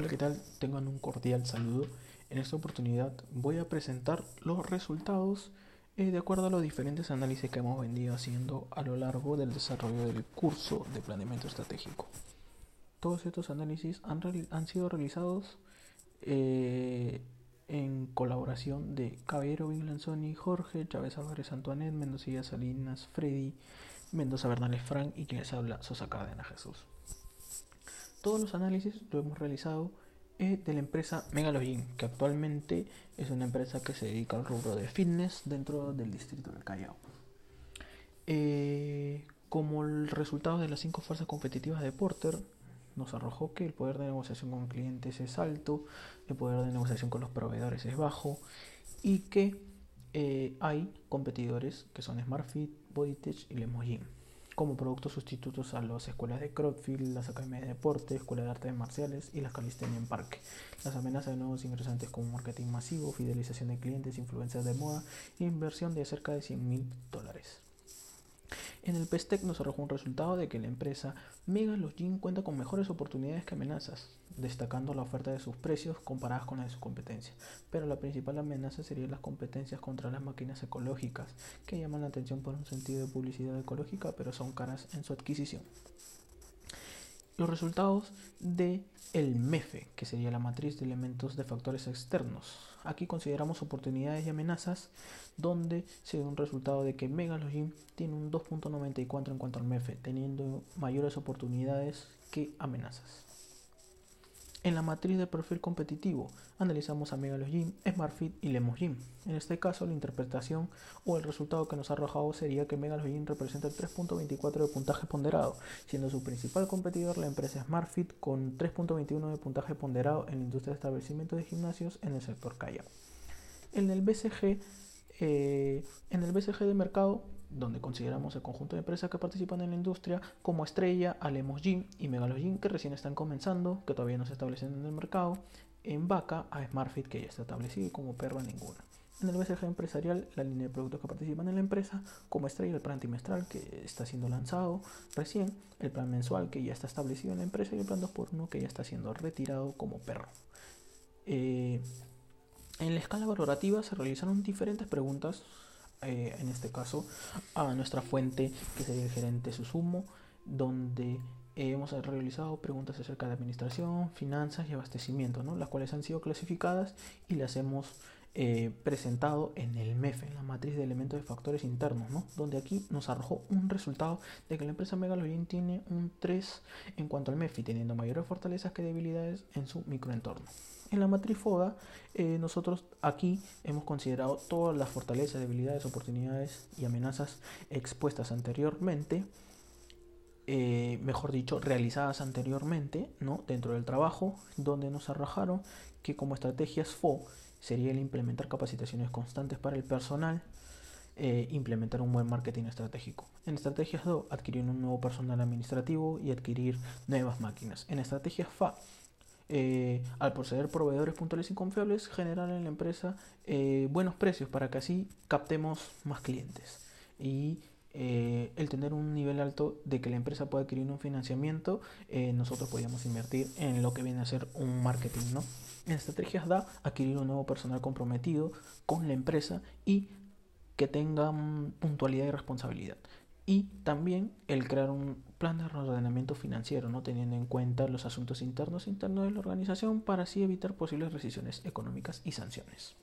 Hola, ¿qué tal? Tengan un cordial saludo. En esta oportunidad voy a presentar los resultados eh, de acuerdo a los diferentes análisis que hemos venido haciendo a lo largo del desarrollo del curso de planeamiento estratégico. Todos estos análisis han, han sido realizados eh, en colaboración de Caballero Vinlanzoni, Jorge, Chávez Álvarez Antoinette, Mendoza Salinas, Freddy, Mendoza Bernales Frank y quien les habla, Sosa Cárdenas Jesús. Todos los análisis lo hemos realizado eh, de la empresa Megalogin, que actualmente es una empresa que se dedica al rubro de fitness dentro del distrito del Callao. Eh, como el resultado de las cinco fuerzas competitivas de Porter, nos arrojó que el poder de negociación con clientes es alto, el poder de negociación con los proveedores es bajo y que eh, hay competidores que son SmartFit, BodyTech y Lemogin como productos sustitutos a las escuelas de Crowdfield, las academias de deporte, escuelas de artes marciales y las calistenia en parque. Las amenazas de nuevos ingresantes como marketing masivo, fidelización de clientes, influencias de moda e inversión de cerca de 100 mil dólares. En el PESTEC nos arrojó un resultado de que la empresa Mega Login cuenta con mejores oportunidades que amenazas, destacando la oferta de sus precios comparadas con la de su competencia. Pero la principal amenaza sería las competencias contra las máquinas ecológicas, que llaman la atención por un sentido de publicidad ecológica, pero son caras en su adquisición los resultados de el MEFE, que sería la matriz de elementos de factores externos. Aquí consideramos oportunidades y amenazas, donde se da un resultado de que Megalogin tiene un 2.94 en cuanto al MEFE, teniendo mayores oportunidades que amenazas. En la matriz de perfil competitivo analizamos a Megalogin, SmartFit y Lemogin. En este caso, la interpretación o el resultado que nos ha arrojado sería que Megalogin representa el 3.24 de puntaje ponderado, siendo su principal competidor la empresa SmartFit con 3.21 de puntaje ponderado en la industria de establecimientos de gimnasios en el sector Calla. En el BCG, eh, en el BCG de mercado donde consideramos el conjunto de empresas que participan en la industria como Estrella, Alemos Gym y Megalogin que recién están comenzando, que todavía no se establecen en el mercado, en Vaca a SmartFit que ya está establecido y como Perra ninguna. En el BCG empresarial, la línea de productos que participan en la empresa, como Estrella, el plan trimestral que está siendo lanzado recién, el plan mensual que ya está establecido en la empresa y el plan 2x1 que ya está siendo retirado como perro. Eh, en la escala valorativa se realizaron diferentes preguntas eh, en este caso, a nuestra fuente, que sería el gerente Susumo, donde hemos realizado preguntas acerca de administración, finanzas y abastecimiento, ¿no? las cuales han sido clasificadas y las hemos eh, presentado en el MEF, en la matriz de elementos de factores internos, ¿no? donde aquí nos arrojó un resultado de que la empresa Megalorin tiene un 3 en cuanto al MEFI, teniendo mayores fortalezas que debilidades en su microentorno. En la matriz FODA, eh, nosotros aquí hemos considerado todas las fortalezas, debilidades, oportunidades y amenazas expuestas anteriormente, eh, mejor dicho, realizadas anteriormente ¿no? dentro del trabajo, donde nos arrojaron que como estrategias FO sería el implementar capacitaciones constantes para el personal, eh, implementar un buen marketing estratégico. En estrategias DO, adquirir un nuevo personal administrativo y adquirir nuevas máquinas. En estrategias FA, eh, al proceder proveedores puntuales y confiables, generar en la empresa eh, buenos precios para que así captemos más clientes. Y eh, el tener un nivel alto de que la empresa pueda adquirir un financiamiento, nosotros podríamos invertir en lo que viene a ser un marketing. ¿no? En estrategias da adquirir un nuevo personal comprometido con la empresa y que tenga puntualidad y responsabilidad y también el crear un plan de ordenamiento financiero, ¿no? teniendo en cuenta los asuntos internos internos de la organización para así evitar posibles rescisiones económicas y sanciones.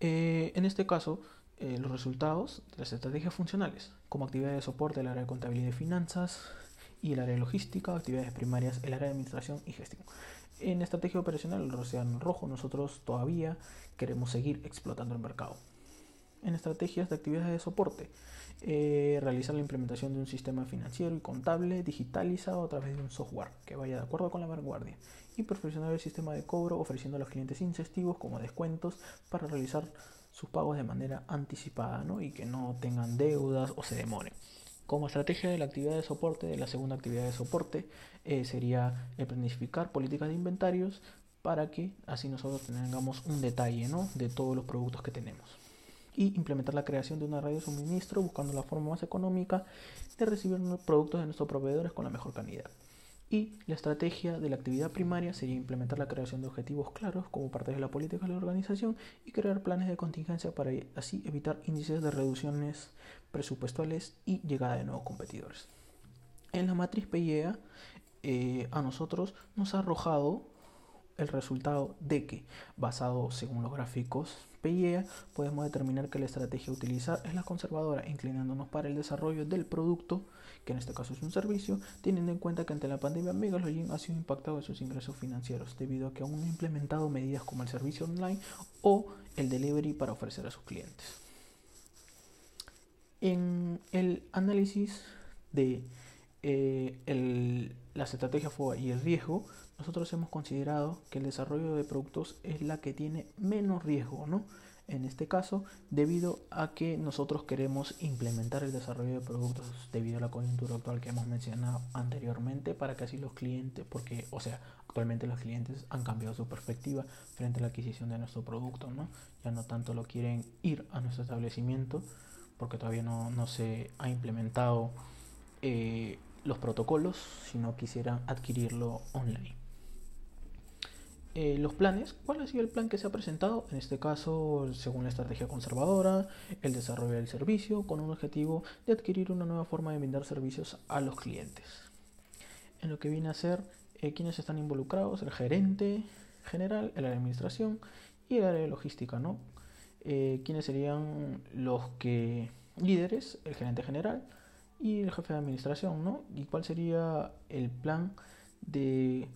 Eh, en este caso, eh, los resultados de las estrategias funcionales, como actividades de soporte, el área de contabilidad y finanzas y el área de logística, actividades primarias, el área de administración y gestión. En estrategia operacional, el océano rojo, nosotros todavía queremos seguir explotando el mercado en estrategias de actividades de soporte. Eh, realizar la implementación de un sistema financiero y contable digitalizado a través de un software que vaya de acuerdo con la vanguardia y perfeccionar el sistema de cobro ofreciendo a los clientes incentivos como descuentos para realizar sus pagos de manera anticipada y que no tengan deudas o se demoren. Como estrategia de la actividad de soporte, de la segunda actividad de soporte, eh, sería el planificar políticas de inventarios para que así nosotros tengamos un detalle de todos los productos que tenemos y implementar la creación de una red de suministro buscando la forma más económica de recibir productos de nuestros proveedores con la mejor calidad. Y la estrategia de la actividad primaria sería implementar la creación de objetivos claros como parte de la política de la organización y crear planes de contingencia para así evitar índices de reducciones presupuestales y llegada de nuevos competidores. En la matriz PIEA eh, a nosotros nos ha arrojado el resultado de que, basado según los gráficos PIEA, podemos determinar que la estrategia a utilizar es la conservadora, inclinándonos para el desarrollo del producto, que en este caso es un servicio, teniendo en cuenta que ante la pandemia Megalogin ha sido impactado en sus ingresos financieros, debido a que aún no ha implementado medidas como el servicio online o el delivery para ofrecer a sus clientes. En el análisis de eh, las estrategias FOA y el riesgo, nosotros hemos considerado que el desarrollo de productos es la que tiene menos riesgo, ¿no? En este caso, debido a que nosotros queremos implementar el desarrollo de productos debido a la coyuntura actual que hemos mencionado anteriormente, para que así los clientes, porque, o sea, actualmente los clientes han cambiado su perspectiva frente a la adquisición de nuestro producto, ¿no? Ya no tanto lo quieren ir a nuestro establecimiento, porque todavía no, no se ha implementado eh, los protocolos, sino quisieran adquirirlo online. Eh, los planes, ¿cuál ha sido el plan que se ha presentado? En este caso, según la estrategia conservadora, el desarrollo del servicio con un objetivo de adquirir una nueva forma de vender servicios a los clientes. En lo que viene a ser eh, quienes están involucrados, el gerente general, el área de administración y el área de logística, ¿no? Eh, ¿Quiénes serían los que líderes? El gerente general y el jefe de administración, ¿no? ¿Y cuál sería el plan de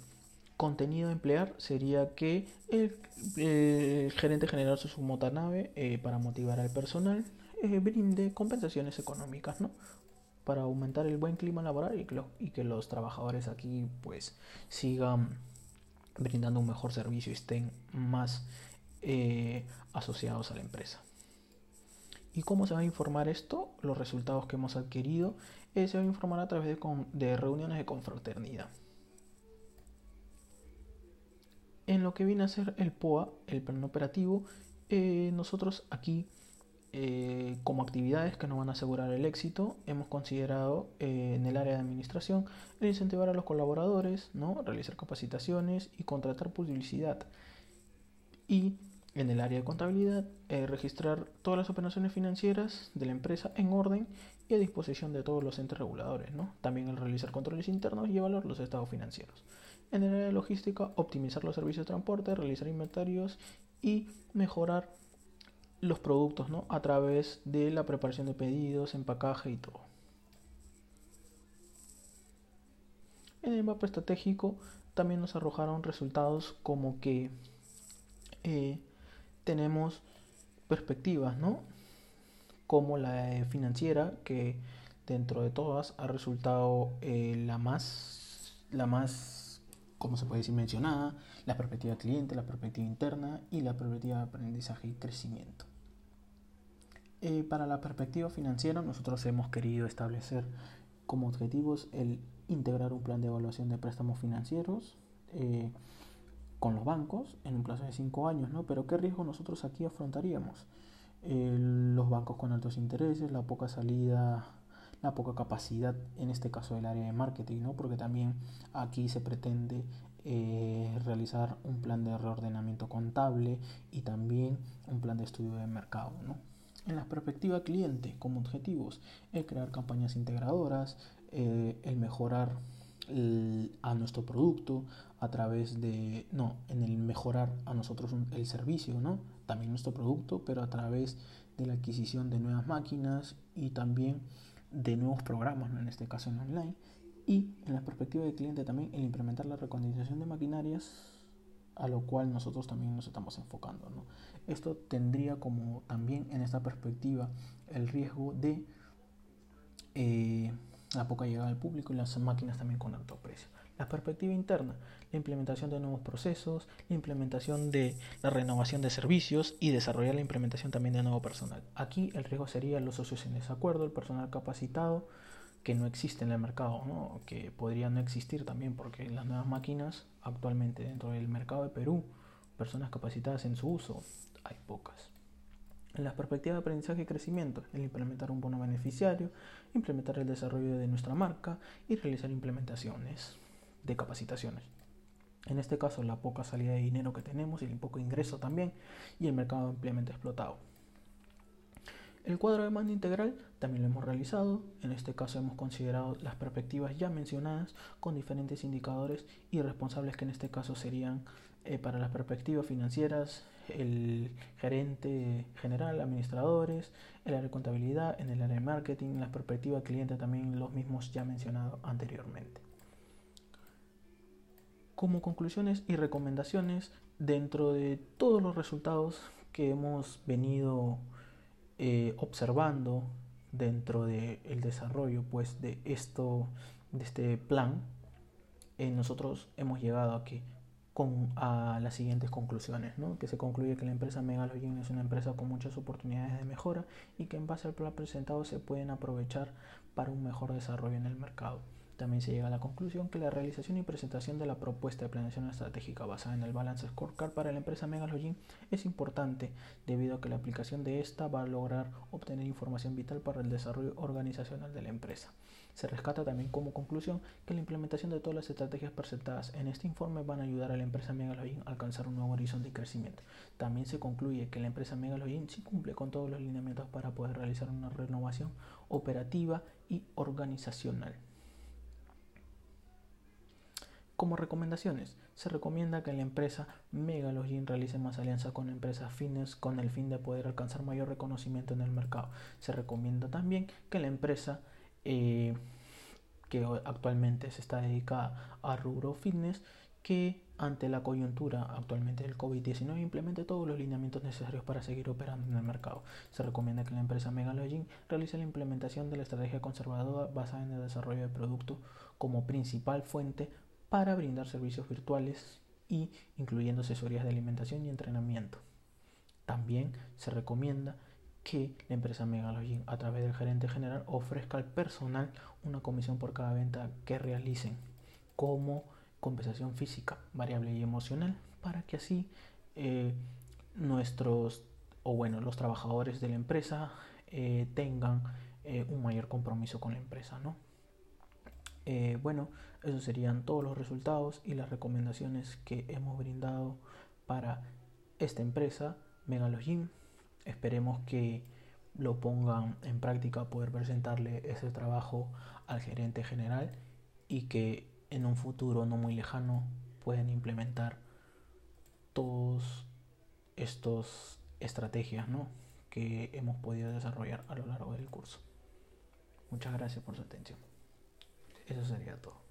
contenido a emplear? Sería que el, gerente general su motanave eh, para motivar al personal eh, brinde compensaciones económicas, ¿no? Para aumentar el buen clima laboral y que, y que los trabajadores aquí pues sigan brindando un mejor servicio y estén más eh, asociados a la empresa. ¿Y cómo se va a informar esto? Los resultados que hemos adquirido eh, se va a informar a través de, reuniones de confraternidad. En lo que viene a ser el POA, el plan operativo, eh, nosotros aquí, eh, como actividades que nos van a asegurar el éxito, hemos considerado en el área de administración el incentivar a los colaboradores, ¿no? realizar capacitaciones y contratar publicidad. Y en el área de contabilidad, eh, registrar todas las operaciones financieras de la empresa en orden y a disposición de todos los entes reguladores. ¿no? También el realizar controles internos y evaluar los estados financieros. En el área de logística, optimizar los servicios de transporte, realizar inventarios y mejorar los productos ¿no? a través de la preparación de pedidos, empacaje y todo. En el mapa estratégico también nos arrojaron resultados como que eh, tenemos perspectivas, ¿no? Como la financiera, que dentro de todas ha resultado eh, la más, la más, ¿cómo se puede decir? Mencionada, la perspectiva cliente, la perspectiva interna y la perspectiva de aprendizaje y crecimiento. Eh, para la perspectiva financiera, nosotros hemos querido establecer como objetivos el integrar un plan de evaluación de préstamos financieros, eh, con los bancos en un plazo de 5 años, ¿no? Pero ¿qué riesgo nosotros aquí afrontaríamos? los bancos con altos intereses, la poca salida, la poca capacidad, en este caso del área de marketing, ¿no? Porque también aquí se pretende eh, realizar un plan de reordenamiento contable y también un plan de estudio de mercado, ¿no? En la perspectiva cliente, como objetivos, el crear campañas integradoras, eh, el mejorar a nuestro producto a través de, no, en el mejorar a nosotros el servicio, ¿no? También nuestro producto, pero a través de la adquisición de nuevas máquinas y también de nuevos programas, ¿no? en este caso en online. Y en la perspectiva del cliente también el implementar la recondición de maquinarias, a lo cual nosotros también nos estamos enfocando. ¿no? Esto tendría como también en esta perspectiva el riesgo de... Eh, la poca llegada al público y las máquinas también con alto precio. La perspectiva interna, la implementación de nuevos procesos, la implementación de la renovación de servicios y desarrollar la implementación también de nuevo personal. Aquí el riesgo sería los socios en desacuerdo, el personal capacitado que no existe en el mercado, que podría no existir también porque las nuevas máquinas actualmente dentro del mercado de Perú, personas capacitadas en su uso, hay pocas. En la perspectiva de aprendizaje y crecimiento, el implementar un bono beneficiario, implementar el desarrollo de nuestra marca y realizar implementaciones de capacitaciones. En este caso, la poca salida de dinero que tenemos y el poco ingreso también, y el mercado ampliamente explotado. El cuadro de demanda integral también lo hemos realizado. En este caso hemos considerado las perspectivas ya mencionadas con diferentes indicadores y responsables que en este caso serían eh, para las perspectivas financieras el gerente general, administradores, el área de contabilidad, en el área de marketing, las perspectivas cliente también los mismos ya mencionados anteriormente. Como conclusiones y recomendaciones dentro de todos los resultados que hemos venido eh, observando dentro del desarrollo pues de esto de este plan eh, nosotros hemos llegado aquí con a las siguientes conclusiones ¿no? que se concluye que la empresa Megalogin es una empresa con muchas oportunidades de mejora y que en base al plan presentado se pueden aprovechar para un mejor desarrollo en el mercado también se llega a la conclusión que la realización y presentación de la propuesta de planeación estratégica basada en el Balance Scorecard para la empresa Megalogin es importante debido a que la aplicación de esta va a lograr obtener información vital para el desarrollo organizacional de la empresa. Se rescata también como conclusión que la implementación de todas las estrategias presentadas en este informe van a ayudar a la empresa Megalogin a alcanzar un nuevo horizonte de crecimiento. También se concluye que la empresa Megalogin sí cumple con todos los lineamientos para poder realizar una renovación operativa y organizacional. Como recomendaciones, se recomienda que la empresa Megalogin realice más alianzas con empresas fines con el fin de poder alcanzar mayor reconocimiento en el mercado. Se recomienda también que la empresa eh, que actualmente se está dedicada a rubro fitness que ante la coyuntura actualmente del COVID-19 implemente todos los lineamientos necesarios para seguir operando en el mercado. Se recomienda que la empresa Megalogin realice la implementación de la estrategia conservadora basada en el desarrollo de producto como principal fuente para brindar servicios virtuales y incluyendo asesorías de alimentación y entrenamiento. También se recomienda que la empresa Megalogin a través del gerente general ofrezca al personal una comisión por cada venta que realicen como compensación física, variable y emocional para que así eh, nuestros o bueno los trabajadores de la empresa eh, tengan eh, un mayor compromiso con la empresa, ¿no? Eh, bueno, esos serían todos los resultados y las recomendaciones que hemos brindado para esta empresa, Megalogin. Esperemos que lo pongan en práctica, poder presentarle ese trabajo al gerente general y que en un futuro no muy lejano puedan implementar todos estos estrategias que hemos podido desarrollar a lo largo del curso. Muchas gracias por su atención. Eso sería todo.